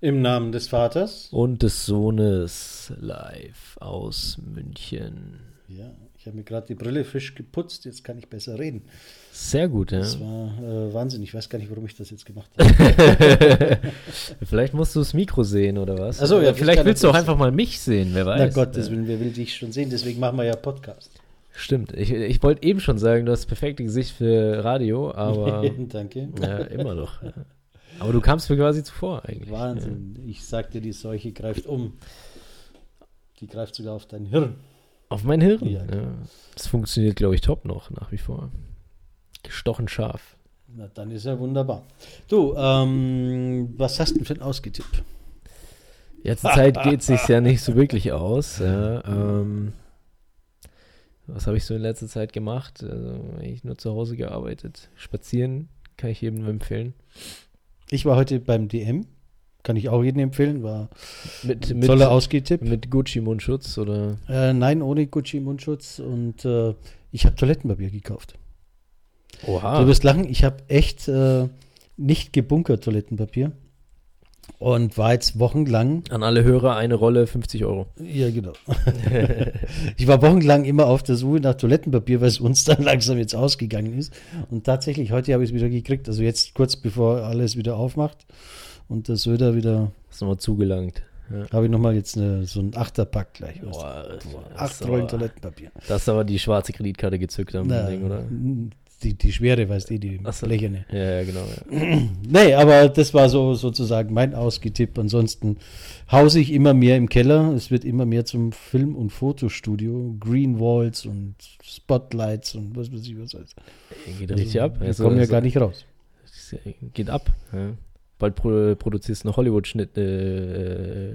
Im Namen des Vaters. Und des Sohnes live aus München. Ja, ich habe mir gerade die Brille frisch geputzt, jetzt kann ich besser reden. Sehr gut, ja. Das war äh, Wahnsinn. Ich weiß gar nicht, warum ich das jetzt gemacht habe. vielleicht musst du das Mikro sehen oder was? Ach so, ja, vielleicht willst du auch einfach mal mich sehen, wer weiß. Na Gottes Willen, wer will dich schon sehen? Deswegen machen wir ja Podcast. Stimmt. Ich, ich wollte eben schon sagen, du hast das perfekte Gesicht für Radio, aber. Danke. Ja, immer noch. Aber du kamst mir quasi zuvor eigentlich. Wahnsinn. Ja. Ich sagte, die Seuche greift um. Die greift sogar auf dein Hirn. Auf mein Hirn? Ja. ja. Das funktioniert, glaube ich, top noch, nach wie vor. Gestochen scharf. Na, dann ist ja wunderbar. Du, ähm, was hast du für ein Ausgetipp? Ja, zur Zeit geht es sich ja nicht so wirklich aus. Ja, ähm, was habe ich so in letzter Zeit gemacht? Also, ich nur zu Hause gearbeitet. Spazieren kann ich jedem nur empfehlen. Ich war heute beim DM. Kann ich auch jedem empfehlen. War mit, mit toller Ausgehtipp. Mit Gucci-Mundschutz oder? Äh, nein, ohne Gucci-Mundschutz. Und äh, ich habe Toilettenpapier gekauft. Oha. Du wirst lachen, ich habe echt äh, nicht gebunkert Toilettenpapier. Und war jetzt wochenlang. An alle Hörer eine Rolle 50 Euro. Ja, genau. ich war wochenlang immer auf der Suche nach Toilettenpapier, weil es uns dann langsam jetzt ausgegangen ist. Und tatsächlich, heute habe ich es wieder gekriegt. Also jetzt kurz bevor alles wieder aufmacht und der Söder wieder. Ist nochmal zugelangt. Ja. Habe ich nochmal jetzt eine, so ein Achterpack gleich. Boah, Acht Rollen Toilettenpapier. Das ist aber die schwarze Kreditkarte gezückt am Na, Ding, oder? Die, die schwere, weißt du, die so. blecherne. Ja, ja, genau. Ja. nee, aber das war so sozusagen mein Ausgetipp. Ansonsten hause ich immer mehr im Keller. Es wird immer mehr zum Film- und Fotostudio. Green Walls und Spotlights und was weiß ich was alles. Geht richtig ab. Wir also, kommen ja also, gar nicht raus. Geht ab. Ja. Bald produzierst du eine Hollywood-Schnitt. Äh,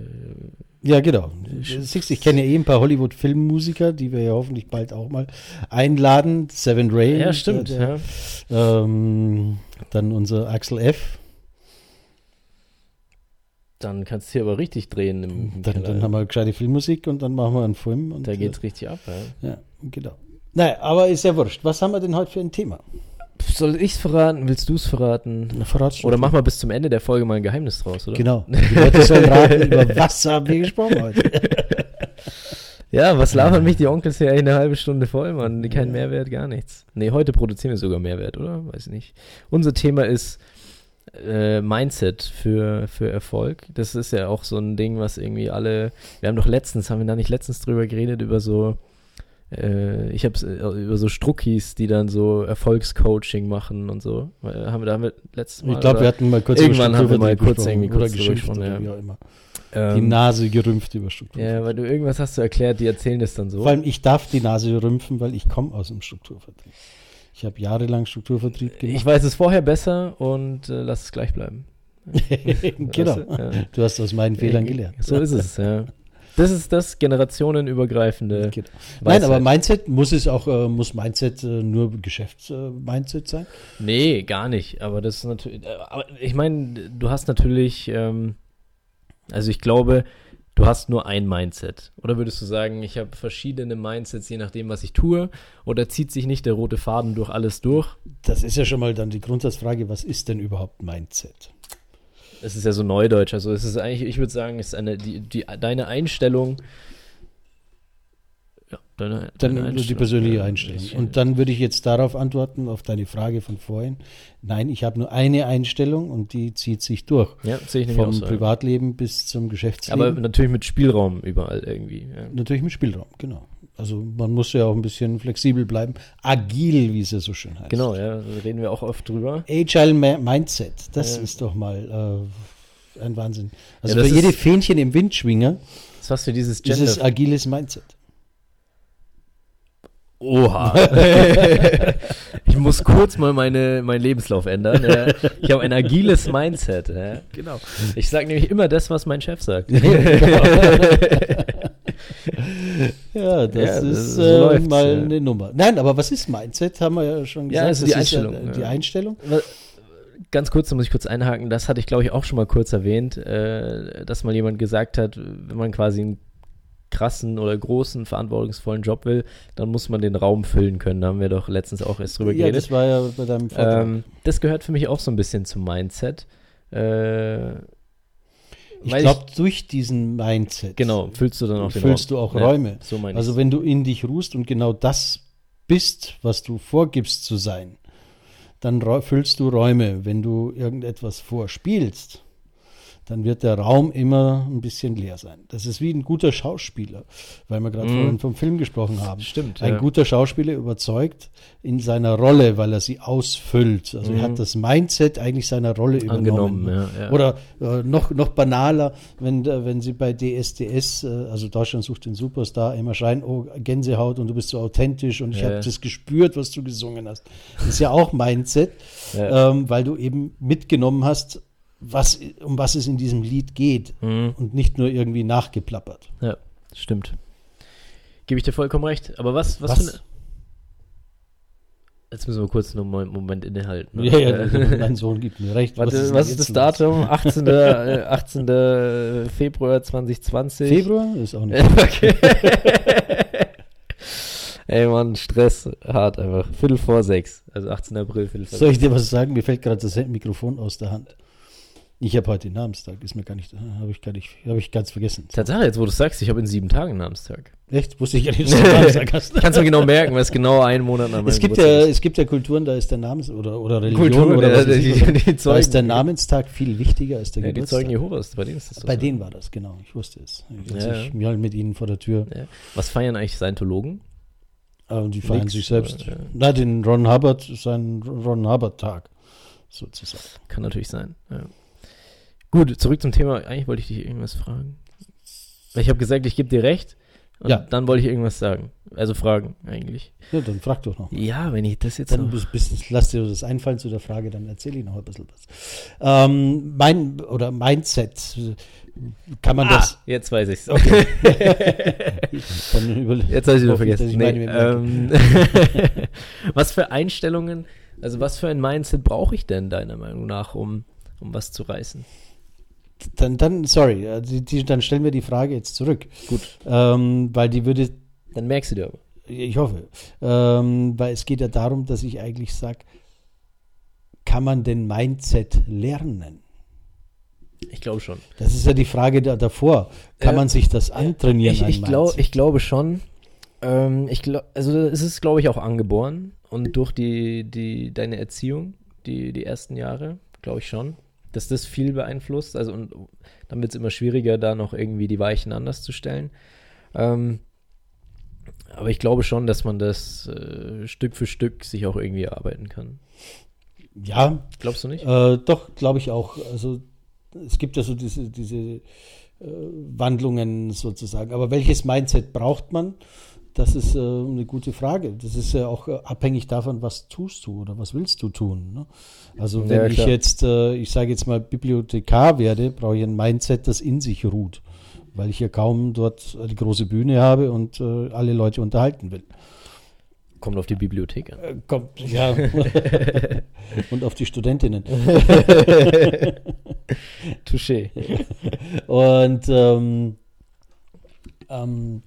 ja, genau. Ich kenne ja eh ein paar Hollywood-Filmmusiker, die wir ja hoffentlich bald auch mal einladen. Seven Ray. Ja, stimmt. Der, ja. Ähm, dann unser Axel F. Dann kannst du hier aber richtig drehen. Im, dann, dann, haben wir gescheite Filmmusik und dann machen wir einen Film. Und, da geht's äh, richtig ab, ja. Ja, genau. Naja, aber ist ja wurscht. Was haben wir denn heute für ein Thema? Soll ich es verraten? Willst du es verraten? Na, oder mach mal bis zum Ende der Folge mal ein Geheimnis draus, oder? Genau. Die Leute sollen raten, über was haben wir gesprochen heute. ja, was labern mich die Onkels hier eine halbe Stunde voll, Mann? Kein ja. Mehrwert, gar nichts. Nee, heute produzieren wir sogar Mehrwert, oder? Weiß nicht. Unser Thema ist äh, Mindset für, für Erfolg. Das ist ja auch so ein Ding, was irgendwie alle. Wir haben doch letztens, haben wir da nicht letztens drüber geredet, über so ich habe äh, über so Struckis, die dann so Erfolgscoaching machen und so. Haben wir da haben wir letztes Mal. Ich glaube, wir hatten mal kurz irgendwann haben wir mal kurz irgendwie kurz oder geschimpft oder ja. wie auch immer. Ähm, die Nase gerümpft über Strukturvertrieb. Ja, weil du irgendwas hast du erklärt, die erzählen das dann so. Vor allem, ich darf die Nase rümpfen, weil ich komme aus dem Strukturvertrieb. Ich habe jahrelang Strukturvertrieb gemacht. Ich weiß es vorher besser und äh, lass es gleich bleiben. genau. Weißt du, ja. du hast aus meinen Fehlern gelernt. So ist es, ja. Das ist das generationenübergreifende. Genau. Nein, aber Mindset muss es auch, äh, muss Mindset äh, nur Geschäfts-Mindset äh, sein? Nee, gar nicht. Aber das ist natürlich, äh, aber ich meine, du hast natürlich, ähm, also ich glaube, du hast nur ein Mindset. Oder würdest du sagen, ich habe verschiedene Mindsets, je nachdem, was ich tue? Oder zieht sich nicht der rote Faden durch alles durch? Das ist ja schon mal dann die Grundsatzfrage, was ist denn überhaupt Mindset? Es ist ja so neudeutsch. Also es ist eigentlich, ich würde sagen, es ist eine, die, die, deine Einstellung. Ja, deine, deine dann Einstellung. die persönliche Einstellung. Und dann würde ich jetzt darauf antworten, auf deine Frage von vorhin. Nein, ich habe nur eine Einstellung und die zieht sich durch. Ja, sehe ich nicht Vom so, Privatleben bis zum Geschäftsleben. Aber natürlich mit Spielraum überall irgendwie. Ja. Natürlich mit Spielraum, genau. Also man muss ja auch ein bisschen flexibel bleiben. Agil, wie es ja so schön heißt. Genau, ja, da reden wir auch oft drüber. Agile Mindset, das ja. ist doch mal äh, ein Wahnsinn. Also ja, für jede Fähnchen im Windschwinger das was für dieses Gender. Dieses agiles Mindset. Oha. ich muss kurz mal meine, meinen Lebenslauf ändern. Ich habe ein agiles Mindset. Genau. Ich sage nämlich immer das, was mein Chef sagt. ja, das, ja, das ist äh, mal ja. eine Nummer. Nein, aber was ist Mindset? Haben wir ja schon gesagt. Ja, also die Einstellung. Ja, die Einstellung. Ganz kurz, da muss ich kurz einhaken, das hatte ich glaube ich auch schon mal kurz erwähnt, äh, dass mal jemand gesagt hat, wenn man quasi einen krassen oder großen, verantwortungsvollen Job will, dann muss man den Raum füllen können. Da haben wir doch letztens auch erst drüber geredet. Ja, das war ja bei deinem Vortrag. Ähm, das gehört für mich auch so ein bisschen zum Mindset. Äh, Ich glaube, durch diesen Mindset Genau, füllst du dann auch den füllst Raum. du auch Ja, Räume. So meine Also wenn du in dich ruhst und genau das bist, was du vorgibst zu sein, dann füllst du Räume. Wenn du irgendetwas vorspielst, dann wird der Raum immer ein bisschen leer sein. Das ist wie ein guter Schauspieler, weil wir gerade Mhm. vorhin vom Film gesprochen haben. Stimmt, Ein ja. guter Schauspieler überzeugt in seiner Rolle, weil er sie ausfüllt. Also er Mhm. hat das Mindset eigentlich seiner Rolle übernommen. Angenommen, ja, ja. Oder äh, noch, noch banaler, wenn, äh, wenn sie bei DSDS, äh, also Deutschland sucht den Superstar, immer schreien, oh, Gänsehaut und du bist so authentisch und ich habe das gespürt, was du gesungen hast. Das ist ja auch Mindset, ähm, weil du eben mitgenommen hast, was, um was es in diesem Lied geht Mhm. und nicht nur irgendwie nachgeplappert. Ja, stimmt. Gebe ich dir vollkommen recht. Aber was, was, Was? für eine. Jetzt müssen wir kurz noch mal einen Moment innehalten. ne? Ja, ja, Äh, mein Sohn gibt mir recht. Warte, was ist jetzt das los? Datum? 18. äh, 18. Februar 2020. Februar? Ist auch nicht. okay. Ey Mann, Stress, hart einfach. Viertel vor sechs. Also 18. April, Viertel vor Soll ich dir was sagen? Mir fällt gerade das Mikrofon aus der Hand. Ich habe heute Namenstag, ist mir gar nicht, habe ich gar nicht, habe ich ganz vergessen. Tatsache, jetzt wo du sagst, ich habe in sieben Tagen Namenstag. Echt? Wusste ich gar nicht, dass du Namenstag hast. Kannst du genau merken, weil es genau ein Monat nach Es gibt, ja, ist. es gibt ja Kulturen, da ist der Namens- oder, oder Religion Kultur, oder der- was die- oder, die da ist der Namenstag viel wichtiger als der Ja, die Geburtstag. Zeugen Jehovas, bei denen ist das so. Bei denen war das, genau. Ich wusste es. Als Ja, ich ja. mal mit ihnen vor der Tür. Ja. Was feiern eigentlich Scientologen? Aber die feiern Nix, sich selbst. oder, ja. Na, den Ron Hubbard, seinen Ron Hubbard-Tag, sozusagen. Kann natürlich sein. Ja. Gut, zurück zum Thema. Eigentlich wollte ich dich irgendwas fragen. Ich habe gesagt, ich gebe dir recht. Und Ja. dann wollte ich irgendwas sagen. Also fragen, eigentlich. Ja, dann frag doch noch. Ja, wenn ich das jetzt Dann noch... bis, bis, lass dir das einfallen zu der Frage, dann erzähle ich noch ein bisschen was. Ähm, mein, oder Mindset, kann man das, Ah, jetzt weiß ich's. Okay. Jetzt habe ich wieder vergessen. ich Nee, ähm, was für Einstellungen, also was für ein Mindset brauche ich denn deiner Meinung nach, um, um was zu reißen? Dann, dann, sorry, äh, die, die, dann stellen wir die Frage jetzt zurück. Gut. Ähm, weil die würde, Dann merkst du dir aber. ich hoffe, ähm, weil es geht ja darum, dass ich eigentlich sage, kann man den Mindset lernen? Ich glaube schon. Das ist ja die Frage da, davor. Kann Äh, man sich das antrainieren? Ich, ich, glaub, ich glaube schon. Ähm, ich glaub, also es ist, glaube ich, auch angeboren und durch die, die, deine Erziehung, die, die ersten Jahre, glaube ich schon, dass das viel beeinflusst. Also und dann wird es immer schwieriger, da noch irgendwie die Weichen anders zu stellen. Ähm, aber ich glaube schon, dass man das äh, Stück für Stück sich auch irgendwie erarbeiten kann. ja, Glaubst du nicht? Äh, doch, glaube ich auch. Also es gibt ja so diese, diese äh, Wandlungen sozusagen. Aber welches Mindset braucht man? Das ist äh, eine gute Frage. Das ist ja auch äh, abhängig davon, was tust du oder was willst du tun. Ne? Also wenn Ja, ich jetzt, äh, ich sage jetzt mal Bibliothekar werde, brauche ich ein Mindset, das in sich ruht, weil ich ja kaum dort die große Bühne habe und äh, alle Leute unterhalten will. Kommt auf die Bibliothek an. Äh, kommt, ja. und auf die Studentinnen. Touché. Und ähm, ähm,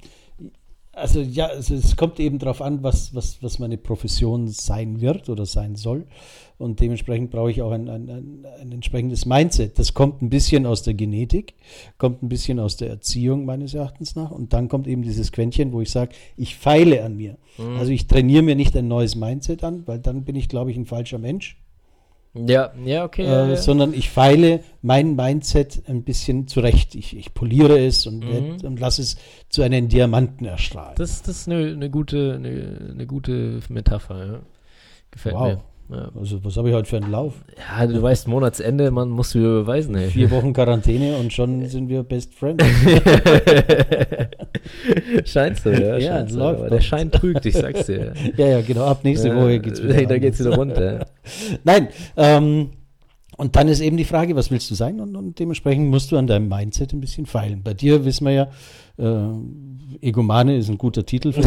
also ja, also es kommt eben darauf an, was, was, was meine Profession sein wird oder sein soll. Und dementsprechend brauche ich auch ein, ein, ein, ein entsprechendes Mindset. Das kommt ein bisschen aus der Genetik, kommt ein bisschen aus der Erziehung meines Erachtens nach. Und dann kommt eben dieses Quäntchen, wo ich sage, ich feile an mir. Also ich trainiere mir nicht ein neues Mindset an, weil dann bin ich, glaube ich, ein falscher Mensch. Ja, ja, okay. ja, Äh, ja. sondern ich feile mein Mindset ein bisschen zurecht. Ich, ich poliere es und, Mhm. und lasse es zu einem Diamanten erstrahlen. Das, das ist eine, eine, gute, eine, eine gute Metapher, ja. Gefällt wow. mir. Ja. Also, was habe ich heute für einen Lauf? ja, du weißt, Monatsende, man muss wieder beweisen, ey. Vier Wochen Quarantäne und schon sind wir Best Friends. Scheint so, ja. Ja, scheint so, läuft aber doch. der Schein trügt, ich sag's dir. ja, ja, genau. Ab nächste Woche geht's wieder. Da geht's wieder runter. Nein, ähm, und dann ist eben die Frage, was willst du sein? Und, und dementsprechend musst du an deinem Mindset ein bisschen feilen. Bei dir wissen wir ja, äh, Egomane ist ein guter Titel für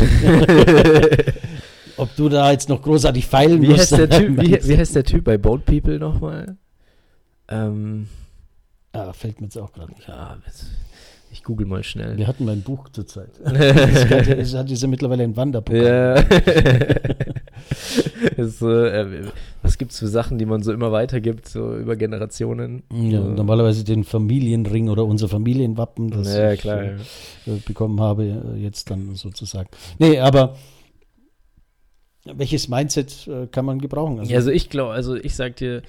du da jetzt noch großartig feilen Wie musst. heißt, typ, wie, wie heißt der Typ bei Boat People nochmal? Ähm, Ah, fällt mir jetzt auch gerade nicht. ja, ich google mal schnell. Wir hatten mein Buch zurzeit. Das hat, das hat ja mittlerweile ein Wanderprogramm. Ja. ist, so, äh, was gibt es für Sachen, die man so immer weitergibt, so über Generationen? Ja, so. normalerweise den Familienring oder unser Familienwappen, das ja, ich klar. äh, äh, bekommen habe, äh, jetzt dann sozusagen. Nee, aber welches Mindset äh, kann man gebrauchen? Also, also ich glaube, also ich sag dir,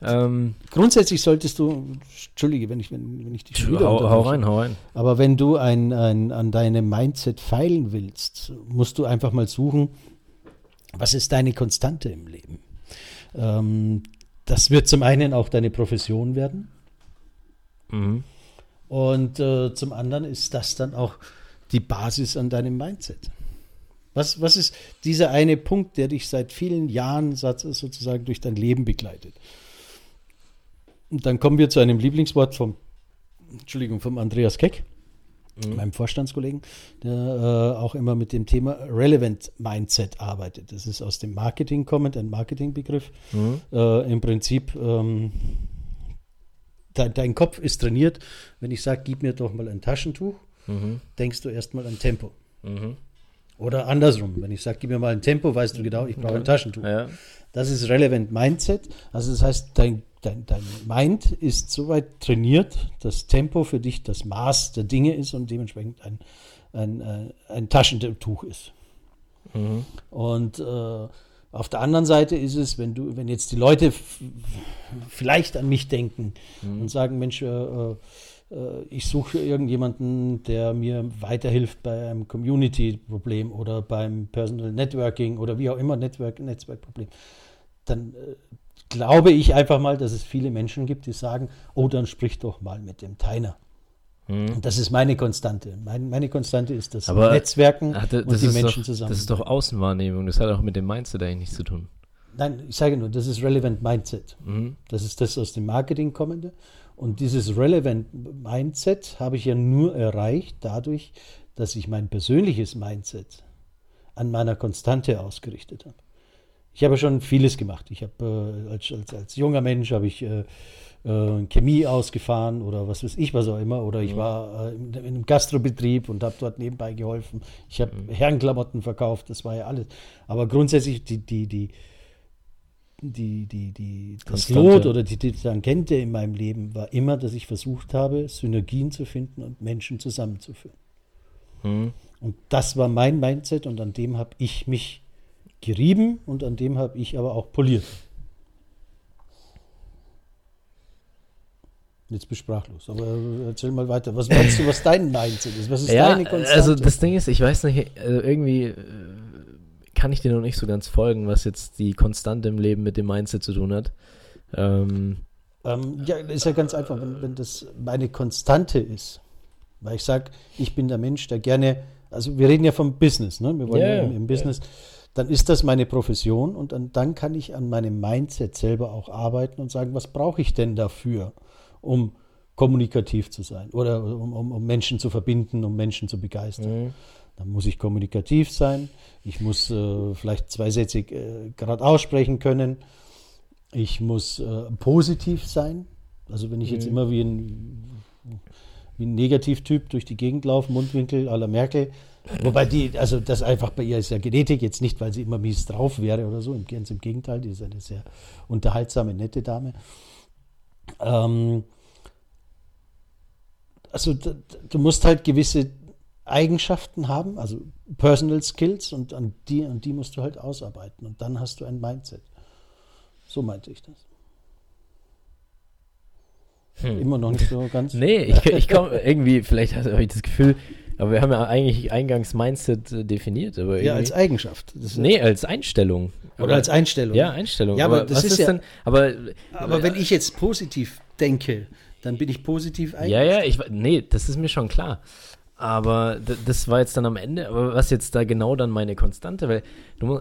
ähm, grundsätzlich solltest du, entschuldige, wenn ich, wenn, wenn ich dich schon wieder hau, hau rein, hau rein. aber wenn du ein, ein, an deinem Mindset feilen willst, musst du einfach mal suchen, was ist deine Konstante im Leben? Ähm, das wird zum einen auch deine Profession werden Mhm. und äh, zum anderen ist das dann auch die Basis an deinem Mindset. Was, was ist dieser eine Punkt, der dich seit vielen Jahren sozusagen durch dein Leben begleitet? Und dann kommen wir zu einem Lieblingswort vom, Entschuldigung, vom Andreas Keck, meinem Vorstandskollegen, der äh, auch immer mit dem Thema Relevant Mindset arbeitet. Das ist aus dem Marketing kommend, ein Marketingbegriff. Mhm. Äh, Im Prinzip, ähm, dein, dein Kopf ist trainiert. Wenn ich sage, gib mir doch mal ein Taschentuch, Mhm. denkst du erstmal an Tempo. Mhm. Oder andersrum, wenn ich sage, gib mir mal ein Tempo, weißt du genau, ich brauche ein Taschentuch. Ja. Das ist Relevant Mindset. Also das heißt, dein, dein, dein Mind ist so weit trainiert, dass Tempo für dich das Maß der Dinge ist und dementsprechend ein, ein, äh, ein Taschentuch ist. Mhm. Und äh, auf der anderen Seite ist es, wenn du, wenn jetzt die Leute vielleicht an mich denken und sagen, Mensch, äh, äh, ich suche irgendjemanden, der mir weiterhilft bei einem Community-Problem oder beim Personal Networking oder wie auch immer Network, Netzwerkproblem, dann äh, glaube ich einfach mal, dass es viele Menschen gibt, die sagen, oh, dann sprich doch mal mit dem Teiner. Und das ist meine Konstante. Mein, meine Konstante ist das Aber Netzwerken Ach, da- und das, die Menschen doch, zusammen. das ist doch Außenwahrnehmung. Das hat auch mit dem Mindset eigentlich nichts zu tun. Nein, ich sage nur, das ist Relevant Mindset. Mhm. Das ist das aus dem Marketing kommende. Und dieses Relevant Mindset habe ich ja nur erreicht dadurch, dass ich mein persönliches Mindset an meiner Konstante ausgerichtet habe. Ich habe schon vieles gemacht. Ich habe äh, als, als, als junger Mensch habe ich äh, äh, Chemie ausgefahren oder was weiß ich, was auch immer. Oder ich war äh, in, in einem Gastrobetrieb und habe dort nebenbei geholfen. Ich habe Herrenklamotten verkauft, das war ja alles. Aber grundsätzlich die, die, die, die, die, die, das. Lot oder die, die Tangente in meinem Leben war immer, dass ich versucht habe, Synergien zu finden und Menschen zusammenzuführen. Mhm. Und das war mein Mindset und an dem habe ich mich gerieben und an dem habe ich aber auch poliert. Jetzt bist du sprachlos, aber erzähl mal weiter. Was meinst du, was dein Mindset ist? Was ist Ja, deine Konstante? also das Ding ist, ich weiß nicht, also irgendwie äh, kann ich dir noch nicht so ganz folgen, was jetzt die Konstante im Leben mit dem Mindset zu tun hat. Ähm, Ähm, ja, ist ja ganz einfach, wenn, wenn das meine Konstante ist. Weil ich sage, ich bin der Mensch, der gerne, also wir reden ja vom Business, ne? Wir wollen Ja, ja, im, im Business, dann ist das meine Profession und dann, dann kann ich an meinem Mindset selber auch arbeiten und sagen, was brauche ich denn dafür, um kommunikativ zu sein oder um, um, um Menschen zu verbinden, um Menschen zu begeistern. mhm. Dann muss ich kommunikativ sein. Ich muss äh, vielleicht zweisätzig äh, gerade aussprechen können. Ich muss äh, positiv sein. Also wenn ich jetzt Mhm. immer wie ein, wie ein Negativtyp durch die Gegend laufe, Mundwinkel à la Merkel. Wobei die, also das einfach bei ihr ist ja Genetik, jetzt nicht, weil sie immer mies drauf wäre oder so, ganz im Gegenteil, die ist eine sehr unterhaltsame, nette Dame. Ähm, also du musst halt gewisse Eigenschaften haben, also Personal Skills und an die, an die musst du halt ausarbeiten und dann hast du ein Mindset. So meinte ich das. Immer noch nicht so ganz. Hm. Nee, ich, ich komme irgendwie, vielleicht habe ich das Gefühl, aber wir haben ja eigentlich eingangs Mindset äh, definiert, aber Ja, als Eigenschaft. Das Nee, als Einstellung. Oder als Einstellung. Ja, Einstellung. Ja, aber das was ist ja- denn, aber, Aber wenn ich jetzt positiv denke, dann bin ich positiv Ja, eingestellt. ja, ich, nee, das ist mir schon klar. Aber das war jetzt dann am Ende, aber was jetzt da genau dann meine Konstante, weil du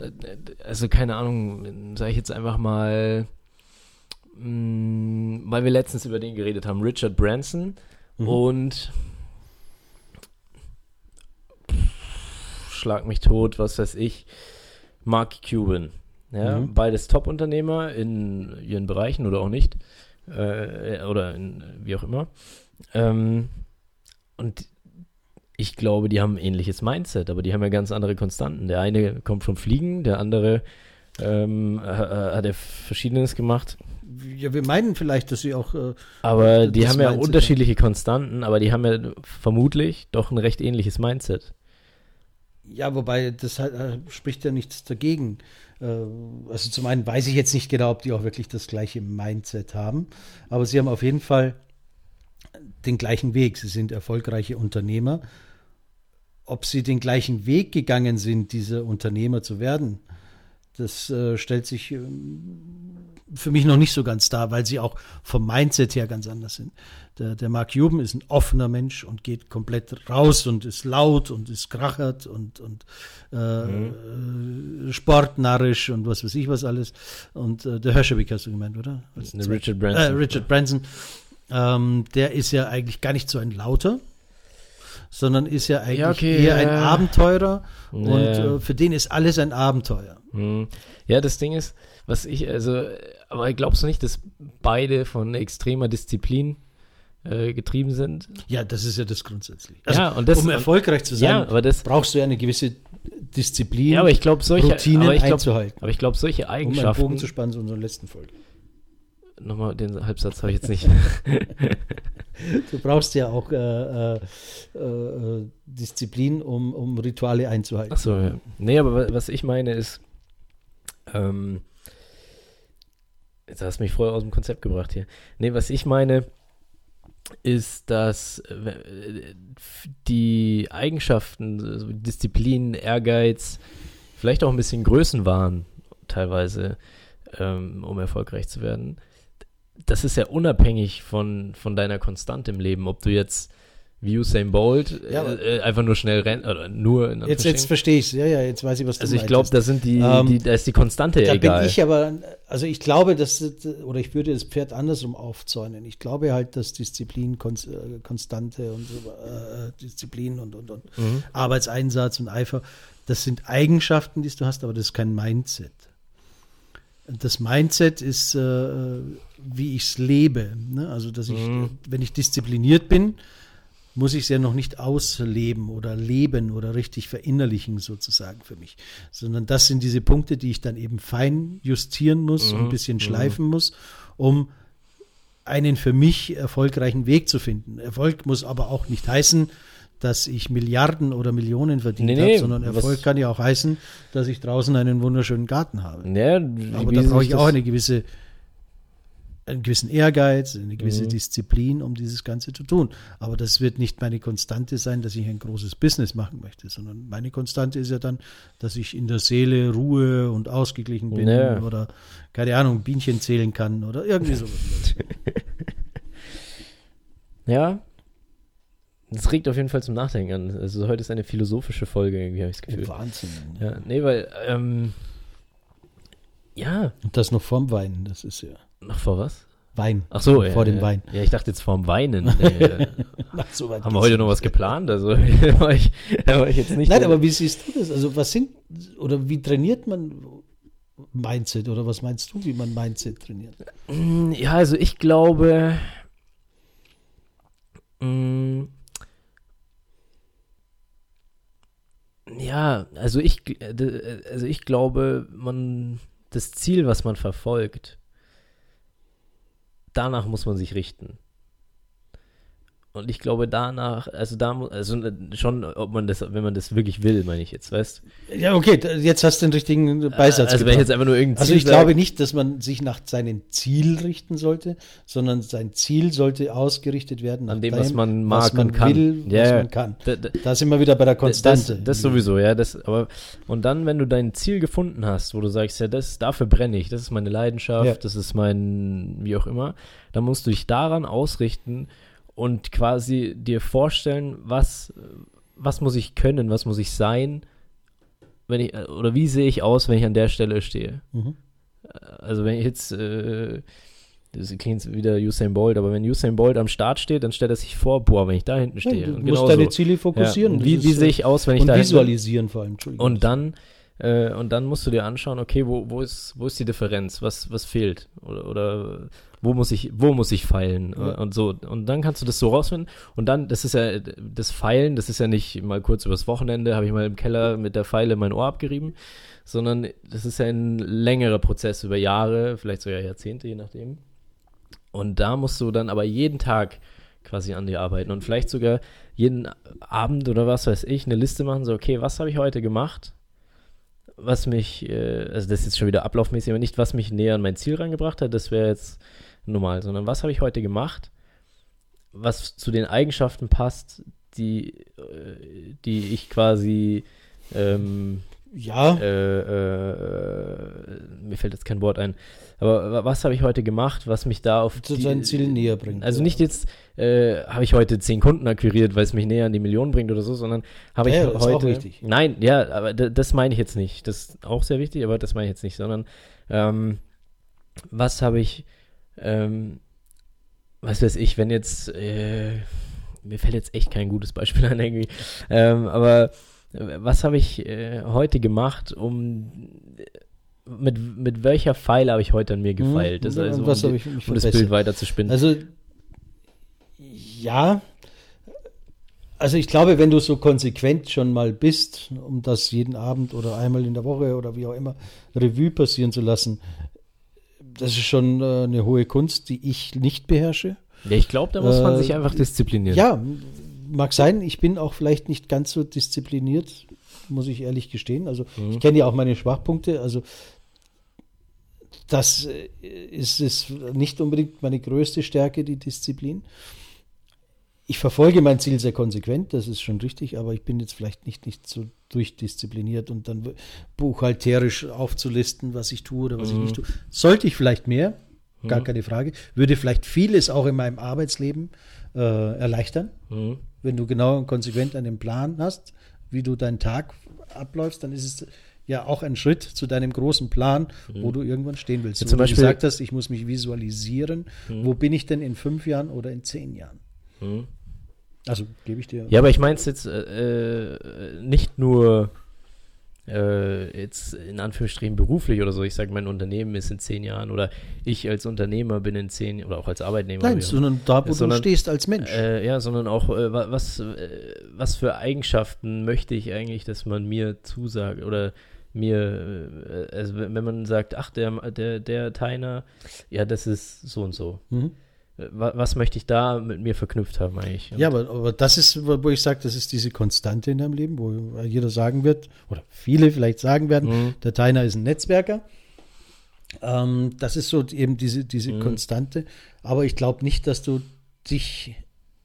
also keine Ahnung, sage ich jetzt einfach mal, mh, weil wir letztens über den geredet haben, Richard Branson Mhm. und pff, schlag mich tot, was weiß ich, Mark Cuban. Ja, Mhm. beides Top-Unternehmer in ihren Bereichen oder auch nicht. Äh, oder in, wie auch immer. Ähm, und ich glaube, die haben ein ähnliches Mindset, aber die haben ja ganz andere Konstanten. Der eine kommt vom Fliegen, der andere ähm, äh, hat er Verschiedenes gemacht. Ja, wir meinen vielleicht, dass sie auch. Äh, Aber die haben ja Mindset unterschiedliche Konstanten, aber die haben ja vermutlich doch ein recht ähnliches Mindset. Ja, wobei das halt, äh, spricht ja nichts dagegen. Äh, also zum einen weiß ich jetzt nicht genau, ob die auch wirklich das gleiche Mindset haben, aber sie haben auf jeden Fall den gleichen Weg. Sie sind erfolgreiche Unternehmer. Ob sie den gleichen Weg gegangen sind, diese Unternehmer zu werden, das äh, stellt sich ähm, für mich noch nicht so ganz dar, weil sie auch vom Mindset her ganz anders sind. Der, der Mark Cuban ist ein offener Mensch und geht komplett raus und ist laut und ist krachert und, und äh, Mhm. äh, sportnarrisch und was weiß ich was alles. Und äh, der Hirschewig hast du gemeint, oder? Richard Branson. Äh, Richard Branson. Ähm, der ist ja eigentlich gar nicht so ein Lauter, sondern ist ja eigentlich Ja, okay, eher ein ja. Abenteurer. Und Ja. äh, für den ist alles ein Abenteuer. Hm. Ja, das Ding ist, was ich, also, aber glaubst du nicht, dass beide von extremer Disziplin äh, getrieben sind? Ja, das ist ja das grundsätzlich. Also, ja, und das, um erfolgreich zu sein, ja, das, brauchst du ja eine gewisse Disziplin, ja, aber ich glaube, solche, Routinen aber ich glaub, einzuhalten. aber ich glaube, solche Um einen Eigenschaften, Bogen zu spannen zu unserer letzten Folge. nochmal, den Halbsatz habe ich jetzt nicht. Du brauchst ja auch äh, äh, äh, Disziplin, um, um Rituale einzuhalten. Ach so, ja. Nee, aber wa- was ich meine ist, ähm, jetzt hast du mich vorher aus dem Konzept gebracht hier. Nee, was ich meine ist, dass äh, die Eigenschaften, so Disziplin, Ehrgeiz, vielleicht auch ein bisschen Größenwahn teilweise, ähm, um erfolgreich zu werden. Das ist ja unabhängig von, von deiner Konstante im Leben, ob du jetzt wie Usain Bolt Ja, äh, äh, einfach nur schnell rennt oder nur in Jetzt, jetzt verstehe ich es. Ja, ja, jetzt weiß ich, was du Also ich glaube, da sind die, Ähm, die, da ist die Konstante Da egal. bin ich aber, also ich glaube, dass, oder ich würde das Pferd andersrum aufzäunen. Ich glaube halt, dass Disziplin, äh, Konstante und so, äh, Disziplin und, und, und Mhm. Arbeitseinsatz und Eifer, das sind Eigenschaften, die du hast, aber das ist kein Mindset. Das Mindset ist, äh, wie ich es lebe. Ne? Also, dass ich, Mhm. wenn ich diszipliniert bin, muss ich es ja noch nicht ausleben oder leben oder richtig verinnerlichen sozusagen für mich, sondern das sind diese Punkte, die ich dann eben fein justieren muss und ein Mhm. bisschen Mhm. schleifen muss, um einen für mich erfolgreichen Weg zu finden. Erfolg muss aber auch nicht heißen, dass ich Milliarden oder Millionen verdient Nee, habe, nee, sondern Erfolg kann ja auch heißen, dass ich draußen einen wunderschönen Garten habe. Ja, Aber da brauche ich auch eine gewisse, einen gewissen Ehrgeiz, eine gewisse Mhm. Disziplin, um dieses Ganze zu tun. Aber das wird nicht meine Konstante sein, dass ich ein großes Business machen möchte, sondern meine Konstante ist ja dann, dass ich in der Seele Ruhe und ausgeglichen bin Ja. oder, keine Ahnung, Bienchen zählen kann oder irgendwie sowas. Ja. Das regt auf jeden Fall zum Nachdenken an. Also heute ist eine philosophische Folge, irgendwie habe ich das Gefühl. Oh, Wahnsinn. Ja, nee, weil, ähm, ja, Und das noch vorm Weinen, das ist ja noch vor was? Wein. Ach so, ja, vor dem ja. Wein. Ja, ich dachte jetzt vorm Weinen. Nee, Ach, so haben wir heute noch was geplant? Also da war ich, da war ich jetzt nicht. Nein, aber wie siehst du das? Also was sind oder wie trainiert man Mindset oder was meinst du, wie man Mindset trainiert? Ja, also ich glaube, mm, ja, also ich, äh, d- also ich glaube, man, das Ziel, was man verfolgt, danach muss man sich richten. Und ich glaube danach, also da also äh, schon, ob man das, wenn man das wirklich will, meine ich jetzt, weißt? Ja, okay, jetzt hast du den richtigen Beisatz. also wenn ich jetzt einfach nur irgendein also ich sage- glaube nicht, dass man sich nach seinem Ziel richten sollte, sondern sein Ziel sollte ausgerichtet werden An dem, was man mag was man und kann. will, Ja, was man kann. Da- da- Da sind wir wieder bei der Konstante. Das, das sowieso, ja. Das, aber, und dann, wenn du dein Ziel gefunden hast, wo du sagst, ja, das, dafür brenne ich, das ist meine Leidenschaft, Ja. das ist mein, wie auch immer, dann musst du dich daran ausrichten und quasi dir vorstellen, was, was muss ich können, was muss ich sein, wenn ich, oder wie sehe ich aus, wenn ich an der Stelle stehe. Mhm. Also wenn ich jetzt, äh, das klingt wieder Usain Bolt, aber wenn Usain Bolt am Start steht, dann stellt er sich vor, boah, wenn ich da hinten Ja, stehe. du und musst deine Ziele fokussieren. Ja, wie, wie äh, sehe ich aus, wenn ich da hinten visualisieren vor allem. Und dann, Äh, und dann musst du dir anschauen, okay, wo, wo, ist, wo ist die Differenz? Was, was fehlt? Oder, oder wo muss ich, wo muss ich feilen? Ja. Und so. Und dann kannst du das so rausfinden. Und dann, das ist ja, das Feilen, das ist ja nicht mal kurz übers Wochenende, habe ich mal im Keller mit der Feile mein Ohr abgerieben, sondern das ist ja ein längerer Prozess über Jahre, vielleicht sogar Jahrzehnte, je nachdem. Und da musst du dann aber jeden Tag quasi an dir arbeiten und vielleicht sogar jeden Abend oder was weiß ich eine Liste machen, so, okay, was habe ich heute gemacht? Was mich, äh, also das ist jetzt schon wieder ablaufmäßig, aber nicht, was mich näher an mein Ziel rangebracht hat, das wäre jetzt normal, sondern was habe ich heute gemacht, was zu den Eigenschaften passt, die, äh, die ich quasi ähm, Ja, äh, äh, mir fällt jetzt kein Wort ein. Aber wa- was habe ich heute gemacht, was mich da auf zu seinen Zielen näher bringt. Also nicht jetzt äh, habe ich heute zehn Kunden akquiriert, weil es mich näher an die Million bringt oder so, sondern habe ich Ja, ist auch heute. wichtig. Nein, ja, aber das meine ich jetzt nicht. Das ist auch sehr wichtig, aber das meine ich jetzt nicht, sondern ähm, was habe ich, ähm, was weiß ich, wenn jetzt, äh, mir fällt jetzt echt kein gutes Beispiel ein irgendwie, ähm, aber äh, was habe ich äh, heute gemacht, um mit, mit welcher Pfeile habe ich heute an mir gefeilt? Das ist Mhm. also, um, die- ich um das Bild weiter zu spinnen. Also, ja. Also ich glaube, wenn du so konsequent schon mal bist, um das jeden Abend oder einmal in der Woche oder wie auch immer Revue passieren zu lassen, das ist schon äh, eine hohe Kunst, die ich nicht beherrsche. Ja, ich glaube, da muss man Äh, sich einfach disziplinieren. Ja, mag sein. Ich bin auch vielleicht nicht ganz so diszipliniert, muss ich ehrlich gestehen. Also Mhm. ich kenne ja auch meine Schwachpunkte. Also das äh, ist, ist nicht unbedingt meine größte Stärke, die Disziplin. Ich verfolge mein Ziel sehr konsequent, das ist schon richtig, aber ich bin jetzt vielleicht nicht, nicht so durchdiszipliniert und dann buchhalterisch aufzulisten, was ich tue oder was ich Mhm. nicht tue. Sollte ich vielleicht mehr, gar Mhm. keine Frage. Würde vielleicht vieles auch in meinem Arbeitsleben äh, erleichtern. Mhm. Wenn du genau und konsequent einen Plan hast, wie du deinen Tag abläufst, dann ist es ja auch ein Schritt zu deinem großen Plan, wo du irgendwann stehen willst. Ja, So zum Beispiel- du gesagt hast, ich muss mich visualisieren. Wo bin ich denn in fünf Jahren oder in zehn Jahren? Mhm. Also gebe ich dir. Ja, aber ich meine es jetzt äh, äh, nicht nur äh, jetzt in Anführungsstrichen beruflich oder so. Ich sage, mein Unternehmen ist in zehn Jahren oder ich als Unternehmer bin in zehn oder auch als Arbeitnehmer. Nein, sondern da, wo Sondern- du stehst als Mensch. Äh, ja, sondern auch, äh, wa- was, äh, was für Eigenschaften möchte ich eigentlich, dass man mir zusagt oder mir, äh, also wenn wenn man sagt, ach, der, der, der Teiner, ja, das ist so und so. Mhm. Wa- Was möchte ich da mit mir verknüpft haben eigentlich? Und- Ja, aber, aber das ist, wo ich sage, das ist diese Konstante in deinem Leben, wo jeder sagen wird, oder viele vielleicht sagen werden, Mhm. der Teiner ist ein Netzwerker. Ähm, das ist so eben diese, diese Mhm. Konstante. Aber ich glaube nicht, dass du dich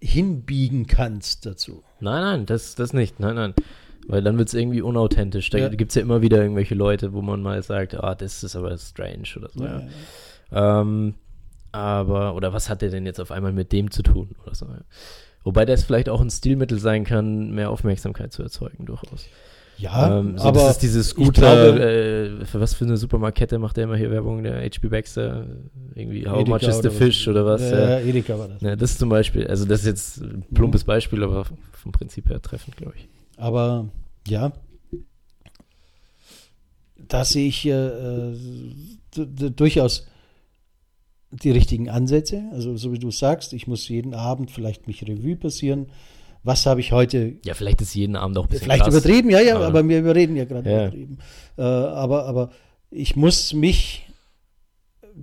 hinbiegen kannst dazu. Nein, nein, das, das nicht. Nein, nein. Weil dann wird es irgendwie unauthentisch. Da Ja. gibt es ja immer wieder irgendwelche Leute, wo man mal sagt, ah, das ist aber strange oder so. Ja. Ähm, aber, oder was hat der denn jetzt auf einmal mit dem zu tun oder so. Wobei das vielleicht auch ein Stilmittel sein kann, mehr Aufmerksamkeit zu erzeugen, durchaus. Ja, ähm, so, aber das ist dieses glaube- äh, für was für eine Supermarkette macht der immer hier Werbung, der HB Baxter? Irgendwie, how Edeka much is the fish oder was? Ja, Ja. Edeka war das. Ja, das zum Beispiel, also das ist jetzt ein plumpes Beispiel, aber vom Prinzip her treffend, glaube ich. Aber ja, da sehe ich äh, durchaus die richtigen Ansätze. Also so wie du sagst, ich muss jeden Abend vielleicht mich Revue passieren. Was habe ich heute Ja, vielleicht ist jeden Abend auch ein bisschen Vielleicht krass. übertrieben, ja, ja, Aber- aber wir überreden ja gerade Ja. übertrieben. Äh, aber, aber ich muss mich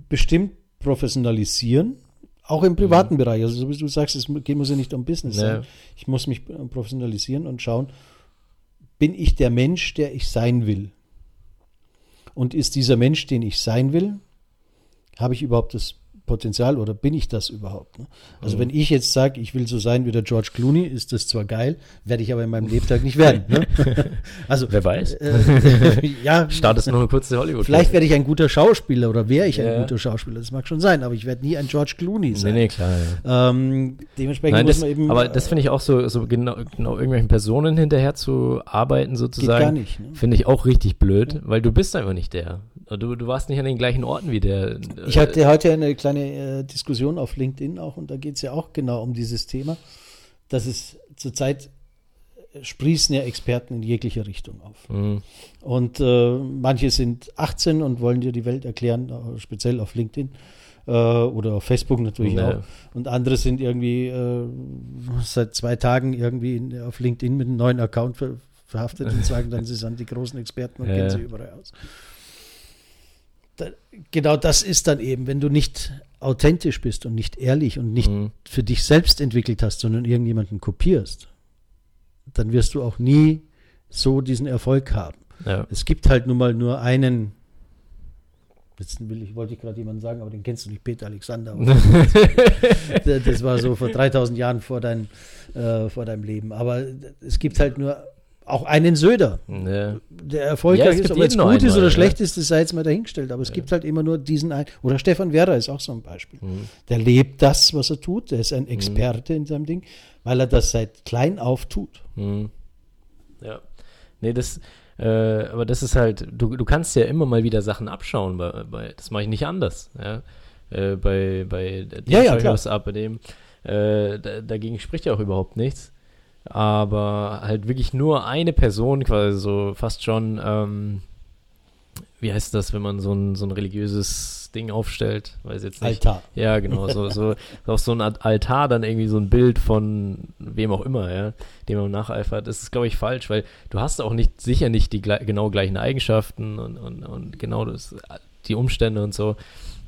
bestimmt professionalisieren, auch im privaten Bereich. Also, so wie du sagst, es mu- muss ja nicht um Business Mhm. Ja. sein. Ich muss mich äh, professionalisieren und schauen, bin ich der Mensch, der ich sein will? Und ist dieser Mensch, den ich sein will, habe ich überhaupt das Potenzial oder bin ich das überhaupt? Ne? Also Mhm. wenn ich jetzt sage, ich will so sein wie der George Clooney, ist das zwar geil, werde ich aber in meinem Lebtag nicht werden. Ne? Also Wer weiß? äh, ja, Startest noch eine kurze Hollywood. vielleicht werde ich ein guter Schauspieler oder wäre ich Ja. ein guter Schauspieler, das mag schon sein, aber ich werde nie ein George Clooney Nee, sein. nee, klar. Ja. Ähm, dementsprechend Nein, muss das, man eben. aber das äh, finde ich auch so, so genau, genau irgendwelchen Personen hinterher zu arbeiten, geht sozusagen. gar nicht. Ne? Finde ich auch richtig blöd, weil du bist einfach nicht der. Du, du warst nicht an den gleichen Orten wie der. Ich hatte heute eine kleine äh, Diskussion auf LinkedIn auch und da geht es ja auch genau um dieses Thema, dass es zurzeit sprießen ja Experten in jeglicher Richtung auf. Mhm. Und äh, manche sind 18 und wollen dir die Welt erklären, äh, speziell auf LinkedIn äh, oder auf Facebook natürlich Ja. auch. Und andere sind irgendwie äh, seit zwei Tagen irgendwie in, auf LinkedIn mit einem neuen Account ver verhaftet und sagen dann, sie sind die großen Experten und Ja. kennen sie überall aus. Genau das ist dann eben, wenn du nicht authentisch bist und nicht ehrlich und nicht Mhm. für dich selbst entwickelt hast, sondern irgendjemanden kopierst, dann wirst du auch nie so diesen Erfolg haben. Ja. Es gibt halt nun mal nur einen, jetzt will ich, wollte ich gerade jemanden sagen, aber den kennst du nicht, Peter Alexander. das das war so vor 3000 Jahren vor, dein, äh, vor deinem Leben. Aber es gibt halt nur auch einen Söder, ja. der Ja, erfolgreich es ist. Ob er jetzt gut nur ist einmal, oder ja. schlecht ist, das sei jetzt mal dahingestellt. Aber es gibt halt immer nur diesen einen. Oder Stefan Werra ist auch so ein Beispiel. Mhm. Der lebt das, was er tut. Der ist ein Experte in seinem Ding, weil er das seit klein auf tut. Mhm. Ja. Nee, das, äh, aber das ist halt, du, du kannst ja immer mal wieder Sachen abschauen, bei, bei das mache ich nicht anders, ja. Äh, bei, bei dem Ja, ja, klar. ab, bei dem, äh, da, dagegen spricht ja auch überhaupt nichts. Aber halt wirklich nur eine Person, quasi so fast schon, ähm, wie heißt das, wenn man so ein, so ein religiöses Ding aufstellt? Weiß jetzt nicht. Altar. Ja, genau, so, so auf so ein Altar dann irgendwie so ein Bild von wem auch immer, ja, dem man nacheifert, das ist, glaube ich, falsch, weil du hast auch nicht, sicher nicht die genau gleichen Eigenschaften und, und, und genau das, die Umstände und so.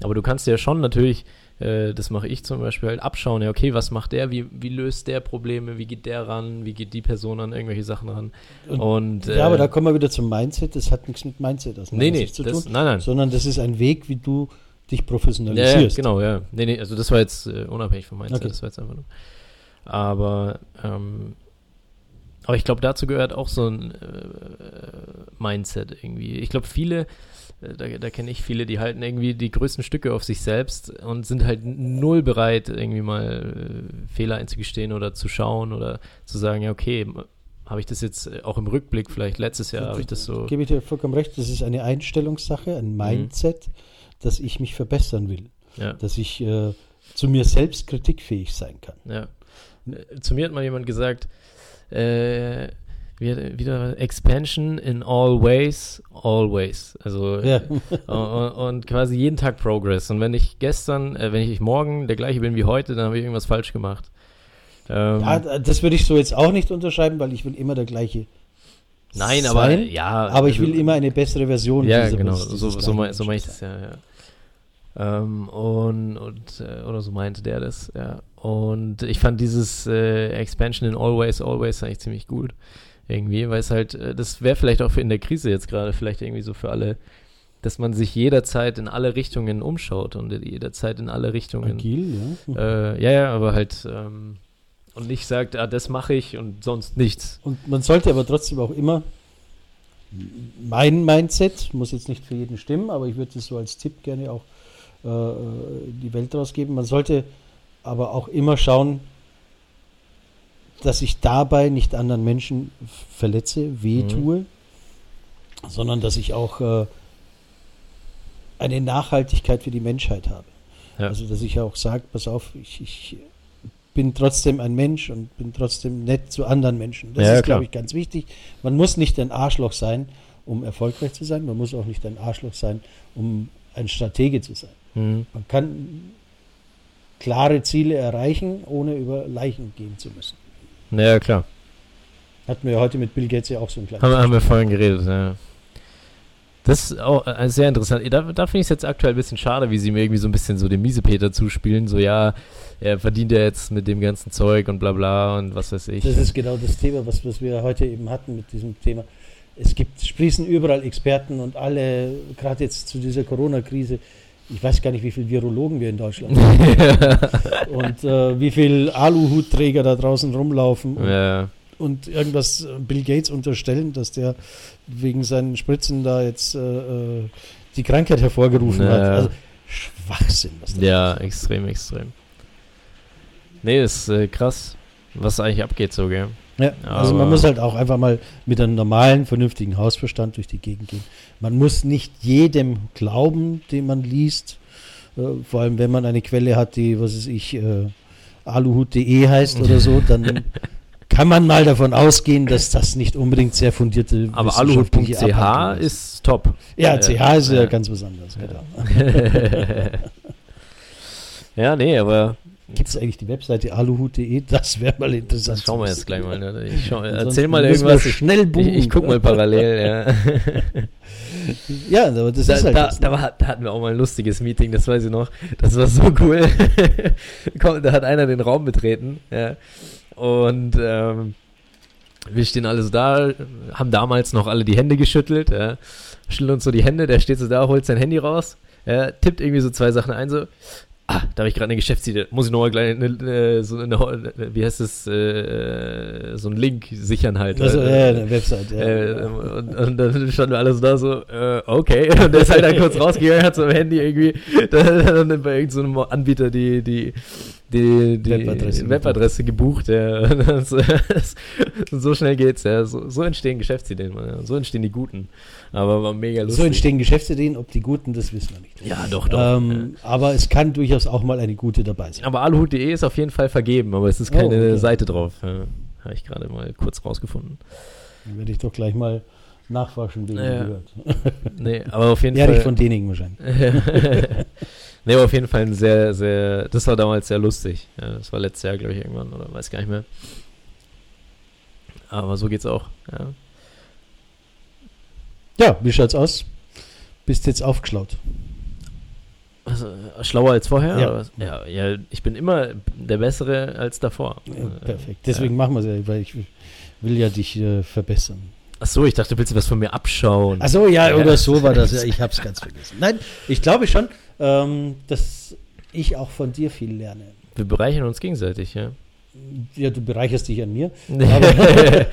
Aber du kannst ja schon natürlich, äh, das mache ich zum Beispiel halt, abschauen, ja, okay, was macht der, wie, wie löst der Probleme, wie geht der ran, wie geht die Person an irgendwelche Sachen ran. Und- Und, ja, aber äh, da kommen wir wieder zum Mindset. Das hat nichts mit Mindset aus nee, nee, zu das, tun, nein, nein. sondern das ist ein Weg, wie du dich Ja, ja, professionalisierst. genau, ja. Nee, nee, also das war jetzt äh, unabhängig von Mindset, Okay. das war jetzt einfach nur. Aber, ähm, aber ich glaube, dazu gehört auch so ein äh, Mindset irgendwie. Ich glaube, viele, da, da kenne ich viele, die halten irgendwie die größten Stücke auf sich selbst und sind halt null bereit, irgendwie mal äh, Fehler einzugestehen oder zu schauen oder zu sagen, ja, okay, habe ich das jetzt äh, auch im Rückblick, vielleicht letztes Jahr, habe ich das so. Gebe ich dir vollkommen recht. Das ist eine Einstellungssache, ein Mhm. Mindset, dass ich mich verbessern will. Ja. Dass ich äh, zu mir selbst kritikfähig sein kann. Ja. Äh, Zu mir hat mal jemand gesagt, äh, wieder Expansion in all ways, always. Also Ja. und, und quasi jeden Tag Progress. Und wenn ich gestern, äh, wenn ich morgen der gleiche bin wie heute, dann habe ich irgendwas falsch gemacht. Ähm, ja, das würde ich so jetzt auch nicht unterschreiben, weil ich will immer der gleiche nein, aber sein. ja. aber ich also- will immer eine bessere Version Ja, dieser- genau, so, so, mein, so meine ich das ja, ja. Ähm, und, und äh, oder so meinte der das, ja. Und ich fand dieses äh, Expansion in Always, Always eigentlich ziemlich gut. Irgendwie, weil es halt, äh, das wäre vielleicht auch für in der Krise jetzt gerade, vielleicht irgendwie so für alle, dass man sich jederzeit in alle Richtungen umschaut und jederzeit in alle. Richtungen. Agil, ja. Äh, ja, ja, aber halt, ähm, und nicht sagt, ah, das mache ich und sonst nichts. Und man sollte aber trotzdem auch immer mein Mindset, muss jetzt nicht für jeden stimmen, aber ich würde es so als Tipp gerne auch äh, in die Welt rausgeben. Man sollte aber auch immer schauen, dass ich dabei nicht anderen Menschen verletze, wehtue, sondern dass ich auch äh, eine Nachhaltigkeit für die Menschheit habe. Ja. Also dass ich auch sage, pass auf, ich, ich bin trotzdem ein Mensch und bin trotzdem nett zu anderen Menschen. Das Ja, ist, glaube ich, ganz wichtig. Man muss nicht ein Arschloch sein, um erfolgreich zu sein. Man muss auch nicht ein Arschloch sein, um ein Stratege zu sein. Mhm. Man kann klare Ziele erreichen, ohne über Leichen gehen zu müssen. Ja, klar. Hatten wir heute mit Bill Gates ja auch so ein kleines Haben, haben wir vorhin geredet, ja. Das ist auch äh, sehr interessant. Da, da finde ich es jetzt aktuell ein bisschen schade, wie sie mir irgendwie so ein bisschen so den Miesepeter zuspielen. So, ja, er verdient ja jetzt mit dem ganzen Zeug und bla bla und was weiß ich. Das ist genau das Thema, was, was wir heute eben hatten mit diesem Thema. Es gibt, sprießen überall Experten und alle, gerade jetzt zu dieser Corona-Krise, ich weiß gar nicht, wie viele Virologen wir in Deutschland haben und äh, wie viele Aluhutträger da draußen rumlaufen und, ja, und irgendwas äh, Bill Gates unterstellen, dass der wegen seinen Spritzen da jetzt äh, äh, die Krankheit hervorgerufen hat. Ja. Also Schwachsinn, was da ja, passiert. extrem, extrem. Nee, ist äh, krass, was eigentlich abgeht so, gell? Ja, also man muss halt auch einfach mal mit einem normalen, vernünftigen Hausverstand durch die Gegend gehen. Man muss nicht jedem glauben, den man liest. Äh, vor allem, wenn man eine Quelle hat, die, was weiß ich, äh, aluhut.de heißt oder so, dann kann man mal davon ausgehen, dass das nicht unbedingt sehr fundierte Aber aluhut.ch ist top. Ja, Äh, CH ist ja, ja. ganz was anderes. Genau. ja, nee, aber Gibt es eigentlich die Webseite aluhut.de? Das wäre mal interessant. das schauen wir jetzt gleich mal. Ne? Ich schau, erzähl mal irgendwas. Ich, Schnell ich, buchen. ich guck mal parallel, ja. Ja, aber das Da, ist halt da, da, war, da hatten wir auch mal ein lustiges Meeting, das weiß ich noch. Das war so cool. Da hat einer den Raum betreten, ja. Und ähm, wir stehen alle so da, haben damals noch alle die Hände geschüttelt, ja. Schütteln uns so die Hände, der steht so da, holt sein Handy raus, ja, tippt irgendwie so zwei Sachen ein, so. Ah, da habe ich gerade eine Geschäftsidee. Muss ich nochmal gleich eine, eine, so eine, wie heißt es, äh, so einen Link sichern halt. Also, Äh, ja, eine Website, ja. äh, und, und dann standen wir alle so da so, äh, okay. Und der ist halt dann kurz rausgegangen, hat so am Handy irgendwie dann, dann bei irgendeinem Anbieter die, die, die, die Webadresse Webadresse, gebucht. Ja. Und das, das, so schnell geht's, ja. So, so entstehen Geschäftsideen, man, ja. So entstehen die guten. Aber war mega lustig. so entstehen Geschäftsideen, ob die guten, das wissen wir nicht. Ja, doch, doch. Ähm, Aber es kann durchaus auch mal eine gute dabei ja. sein. Aber aluhut.de ist auf jeden Fall vergeben, aber es ist Oh, keine okay. Seite drauf. Ja. Habe ich gerade mal kurz rausgefunden. Dann werde ich doch gleich mal nachforschen, wie Ja. gehört. Nee, aber auf jeden Fall. von Deningen wahrscheinlich. ne, aber auf jeden Fall ein sehr, sehr, das war damals sehr lustig. Ja, das war letztes Jahr, glaube ich, irgendwann, oder weiß gar nicht mehr. Aber so geht's auch. Ja. Ja, wie schaut's aus? Bist jetzt aufgeschlaut. Also, äh, schlauer als vorher? Ja. Ja, ja, ich bin immer der Bessere als davor. Ja, Äh, perfekt. Deswegen machen wir es ja, weil ich will ja dich äh, verbessern. Ach so, ich dachte, du willst was von mir abschauen. Ach so, ja, Ja. oder so war das. Ja, ich habe es ganz vergessen. Nein, ich glaube schon, ähm, dass ich auch von dir viel lerne. Wir bereichern uns gegenseitig, ja. Ja, du bereicherst dich an mir.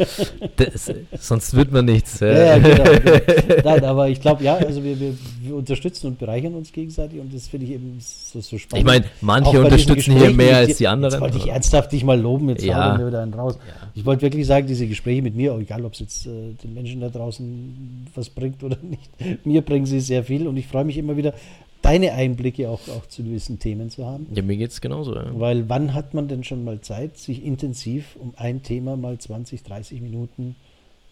das, sonst wird man nichts. Ja, ja, genau, genau. Nein, aber ich glaube, ja, also wir, wir, wir unterstützen und bereichern uns gegenseitig und das finde ich eben so, so spannend. Ich meine, manche unterstützen hier mehr als die anderen. Jetzt wollte ich ernsthaft dich mal loben, jetzt Ja. hauen wir wieder einen raus. Ja. Ich wollte wirklich sagen, diese Gespräche mit mir, auch egal ob es jetzt äh, den Menschen da draußen was bringt oder nicht, mir bringen sie sehr viel und ich freue mich immer wieder, deine Einblicke auch, auch zu gewissen Themen zu haben. Ja, mir geht's genauso. Ja. Weil wann hat man denn schon mal Zeit, sich intensiv um ein Thema mal 20, 30 Minuten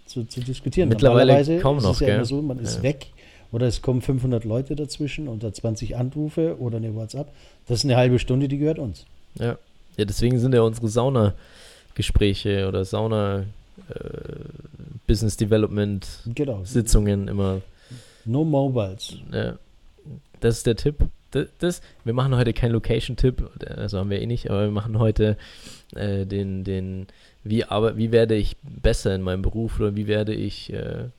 zu, zu diskutieren? Mittlerweile kaum ist noch, es ja gell? immer so, man ist Ja. weg oder es kommen 500 Leute dazwischen oder 20 Anrufe oder eine WhatsApp. Das ist eine halbe Stunde, die gehört uns. Ja. ja, deswegen sind ja unsere Sauna-Gespräche oder Sauna äh, Business Development Genau. Sitzungen immer. No Mobiles. Ja. Das ist der Tipp. Das, das, wir machen heute keinen Location-Tipp, also haben wir eh nicht, aber wir machen heute äh, den, den, wie, aber, wie werde ich besser in meinem Beruf oder wie werde ich äh,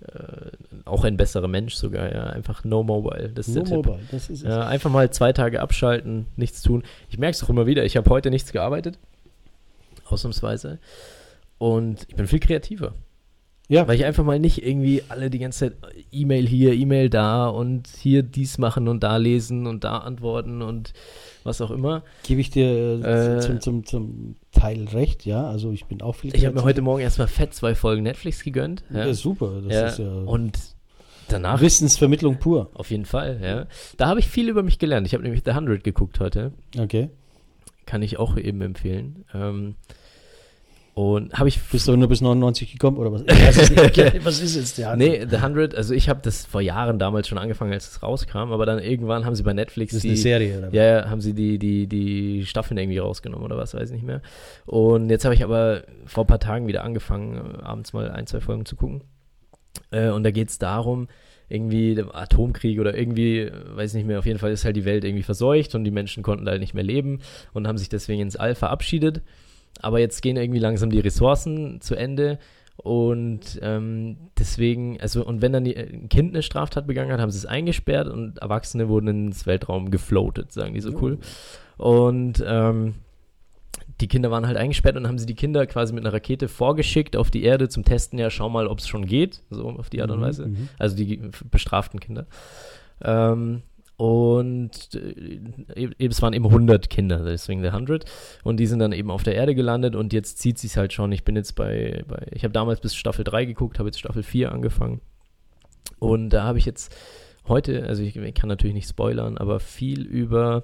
äh, auch ein besserer Mensch sogar, ja. Einfach no mobile. Das ist No der Tipp. Mobile, das ist es. Ja, einfach mal zwei Tage abschalten, nichts tun. Ich merke es auch immer wieder. Ich habe heute nichts gearbeitet. Ausnahmsweise. Und ich bin viel kreativer. Ja, Weil ich einfach mal nicht irgendwie alle die ganze Zeit E-Mail hier, E-Mail da und hier dies machen und da lesen und da antworten und was auch immer. gebe ich dir äh, Äh, zum, zum, zum Teil recht, ja. Also ich bin auch viel Ich habe mir heute Morgen erstmal fett zwei Folgen Netflix gegönnt. Ja. Ja, super. Das Ja, ist ja Und danach Wissensvermittlung pur. auf jeden Fall, ja. Da habe ich viel über mich gelernt. Ich habe nämlich The 100 geguckt heute. Okay. Kann ich auch eben empfehlen. Ähm, und habe ich Bist du nur bis 99 gekommen oder was? Nicht. Okay, was ist jetzt der Nee, The 100, also ich habe das vor Jahren damals schon angefangen, als es rauskam, aber dann irgendwann haben sie bei Netflix Das ist die, eine Serie, oder? ja, ja, haben sie die, die, die Staffeln irgendwie rausgenommen oder was, weiß ich nicht mehr. Und jetzt habe ich aber vor ein paar Tagen wieder angefangen, abends mal ein, zwei Folgen zu gucken. Äh, und da geht es darum, irgendwie der Atomkrieg oder irgendwie, weiß nicht mehr, auf jeden Fall ist halt die Welt irgendwie verseucht und die Menschen konnten da halt nicht mehr leben und haben sich deswegen ins All verabschiedet. Aber jetzt gehen irgendwie langsam die Ressourcen zu Ende und ähm, deswegen, also und wenn dann die, äh, ein Kind eine Straftat begangen hat, haben sie es eingesperrt und Erwachsene wurden ins Weltraum gefloatet, sagen die so cool. Und ähm, die Kinder waren halt eingesperrt und haben sie die Kinder quasi mit einer Rakete vorgeschickt auf die Erde zum Testen, ja, schau mal, ob es schon geht, so auf die Art und Mhm, Weise. mhm. Also die bestraften Kinder. Ähm, und äh, eben, es waren eben 100 Kinder, deswegen der 100. Und die sind dann eben auf der Erde gelandet und jetzt zieht sich halt schon. Ich bin jetzt bei, bei ich habe damals bis Staffel 3 geguckt, habe jetzt Staffel 4 angefangen. Und da habe ich jetzt heute, also ich, ich kann natürlich nicht spoilern, aber viel über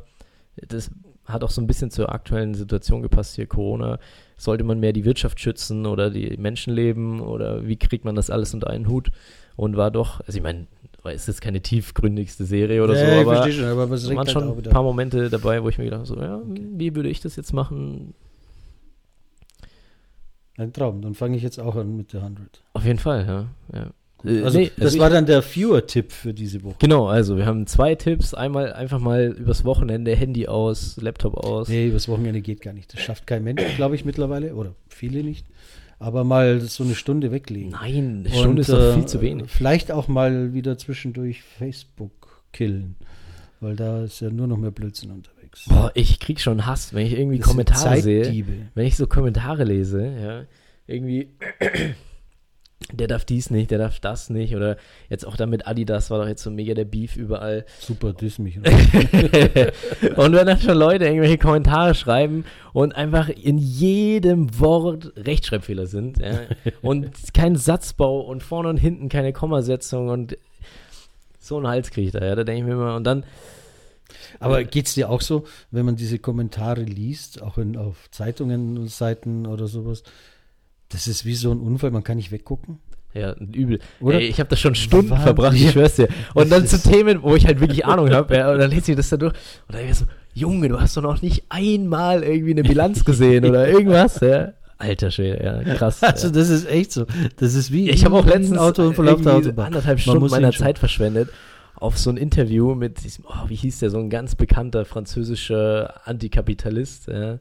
das hat auch so ein bisschen zur aktuellen Situation gepasst hier, Corona. Sollte man mehr die Wirtschaft schützen oder die Menschenleben oder wie kriegt man das alles unter einen Hut? Und war doch, also ich meine, ist jetzt keine tiefgründigste Serie oder Ja, so, aber verstehe schon, aber es waren schon ein paar Momente dabei, wo ich mir gedacht habe, so, ja, wie würde ich das jetzt machen? Ein Traum. Dann fange ich jetzt auch an mit der 100. Auf jeden Fall, ja. ja. Äh, Also, nee, das also war dann der Viewer-Tipp für diese Woche. Genau, also wir haben zwei Tipps. Einmal einfach mal übers Wochenende Handy aus, Laptop aus. Nee, übers Wochenende geht gar nicht. Das schafft kein Mensch, glaube ich, mittlerweile. Oder viele nicht. Aber mal so eine Stunde weglegen. Nein, eine Stunde ist doch äh, viel zu wenig. Vielleicht auch mal wieder zwischendurch Facebook killen. Weil da ist ja nur noch mehr Blödsinn unterwegs. Boah, ich krieg schon Hass, wenn ich irgendwie Das Kommentare sehe. Wenn ich so Kommentare lese, ja, irgendwie, der darf dies nicht, der darf das nicht. Oder jetzt auch da mit Adidas war doch jetzt so mega der Beef überall. Super, diss mich. und wenn dann schon Leute irgendwelche Kommentare schreiben und einfach in jedem Wort Rechtschreibfehler sind, ja, und kein Satzbau und vorne und hinten keine Kommasetzung und so einen Hals kriege ich da, ja, da denke ich mir immer, und dann, Aber geht es dir auch so, wenn man diese Kommentare liest, auch in, auf Zeitungen, Seiten oder sowas, das ist wie so ein Unfall, man kann nicht weggucken? Ja, übel. Oder? Ey, ich habe da schon Stunden Wahnsinn. verbracht, ich schwör's dir. Und Das dann zu Themen, wo ich halt wirklich Ahnung habe, ja, und dann lese ich das da durch. Und dann ich so, Junge, du hast doch noch nicht einmal irgendwie eine Bilanz gesehen oder irgendwas, ja. Alter Schwede, ja, krass. Also das ist echt so. Das ist wie Ich habe auch letztens Autounfall auf der irgendwie Autobahn. anderthalb Stunden meiner. Zeit verschwendet auf so ein Interview mit diesem, oh, wie hieß der, so ein ganz bekannter französischer Antikapitalist, ja.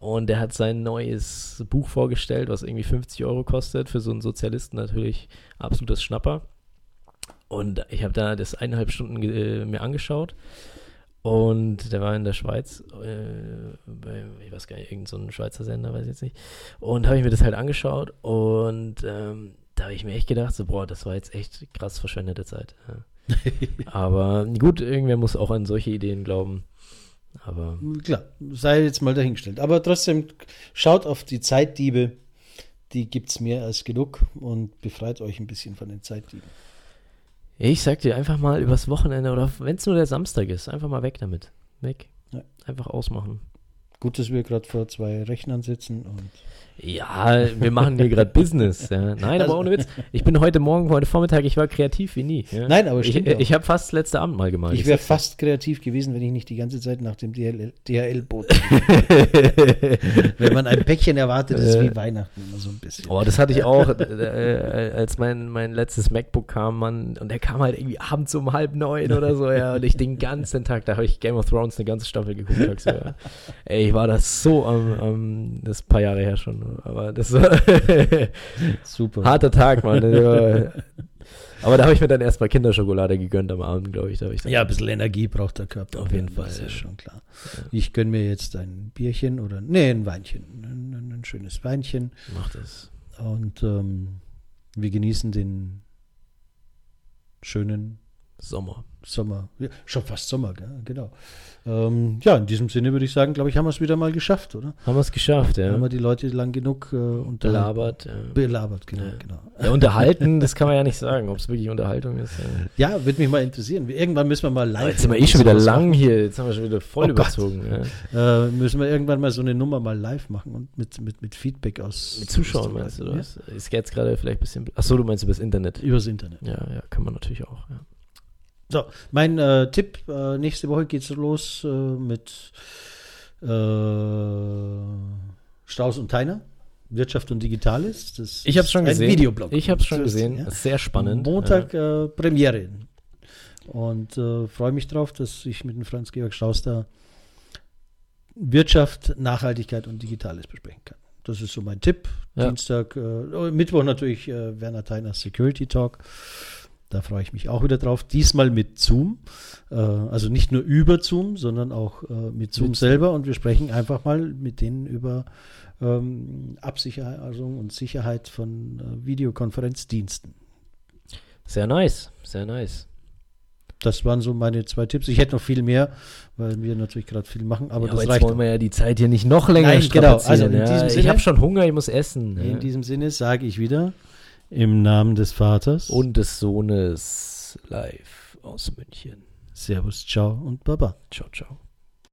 Und der hat sein neues Buch vorgestellt, was irgendwie 50 Euro kostet. Für so einen Sozialisten natürlich absolutes Schnapper. Und ich habe da das eineinhalb Stunden äh, mir angeschaut. Und der war in der Schweiz, äh, bei, ich weiß gar nicht, irgendein so ein Schweizer Sender, weiß ich jetzt nicht. Und habe ich mir das halt angeschaut und ähm, da habe ich mir echt gedacht, so, boah, das war jetzt echt krass verschwendete Zeit. Ja. Aber gut, irgendwer muss auch an solche Ideen glauben. Aber Klar, sei jetzt mal dahingestellt. Aber trotzdem, schaut auf die Zeitdiebe. Die gibt es mehr als genug und befreit euch ein bisschen von den Zeitdieben. ich sag dir einfach mal übers Wochenende oder wenn es nur der Samstag ist, einfach mal weg damit. Weg. Ja. Einfach ausmachen. Gut, dass wir gerade vor zwei Rechnern sitzen und Ja, wir machen hier gerade Business. Ja. Nein, aber Also- ohne Witz. Ich bin heute Morgen, heute Vormittag, ich war kreativ wie nie. Ja. Nein, aber ich, stimmt auch. ich habe fast das letzte Abend mal gemalt. ich wäre fast kreativ gewesen, wenn ich nicht die ganze Zeit nach dem DHL, DHL-Boot. wenn man ein Päckchen erwartet, ist wie Weihnachten immer so ein bisschen. Oh, das hatte ich auch, äh, äh, als mein, mein letztes MacBook kam, Mann, und der kam halt irgendwie abends um halb neun oder so, ja, und ich den ganzen Tag, da habe ich Game of Thrones eine ganze Staffel geguckt, so, ja. Ey, ich war das so am, am, das ist ein paar Jahre her schon, aber das war Super. harter Tag, Mann. Das Aber da habe ich mir dann erstmal Kinderschokolade gegönnt am Abend, glaube ich. Da ich Ja, ein bisschen Energie braucht der Körper. Auf jeden Das Fall, ist ja. schon klar. Ich gönne mir jetzt ein Bierchen oder, nee, ein Weinchen. Ein, ein, ein schönes Weinchen. Mach das. Und ähm, wir genießen den schönen Sommer. Sommer. Ja, schon fast Sommer, gell? genau. Ähm, ja, in diesem Sinne würde ich sagen, glaube ich, haben wir es wieder mal geschafft, oder? Haben wir es geschafft, ja. Haben wir die Leute lang genug äh, Belabert. Ja. belabert, genau, Ja. genau. ja, unterhalten, das kann man ja nicht sagen, ob es wirklich Unterhaltung ist. Ja. Würde mich mal interessieren. Irgendwann müssen wir mal live. Aber jetzt sind wir eh schon wieder lang hier, jetzt haben wir schon wieder voll Oh überzogen. Äh, müssen wir irgendwann mal so eine Nummer mal live machen und mit, mit, mit Feedback aus. Mit Zuschauern meinst du das? Ist jetzt gerade vielleicht ein bisschen. Achso, du meinst übers Internet. Übers Internet. Ja, ja, kann man natürlich auch. Ja. So, mein äh, Tipp, äh, nächste Woche geht's los äh, mit äh, Strauß und Teiner, Wirtschaft und Digitales. Das Ich habe es schon gesehen. Videoblog. Ich habe es schon gesehen. ja. Sehr spannend. Montag äh, Premiere. Und äh, freue mich drauf, dass ich mit dem Franz-Georg Strauß da Wirtschaft, Nachhaltigkeit und Digitales besprechen kann. Das ist so mein Tipp. Ja. Dienstag, Mittwoch natürlich Werner Theiner Security Talk. Da freue ich mich auch wieder drauf. Diesmal mit Zoom. Äh, also nicht nur über Zoom, sondern auch äh, mit Zoom Mit- selber. Und wir sprechen einfach mal mit denen über ähm, Absicherung und Sicherheit von äh, Videokonferenzdiensten. Sehr nice. Sehr nice. Das waren so meine zwei Tipps. Ich hätte noch viel mehr, weil wir natürlich gerade viel machen, aber ja, das aber jetzt reicht. wollen wir ja die Zeit hier nicht noch länger Nein, genau. Also ja. Ich habe schon Hunger, ich muss essen. In ja. diesem Sinne sage ich wieder im Namen des Vaters Und des Sohnes live aus München. Servus, ciao und baba. Ciao, ciao.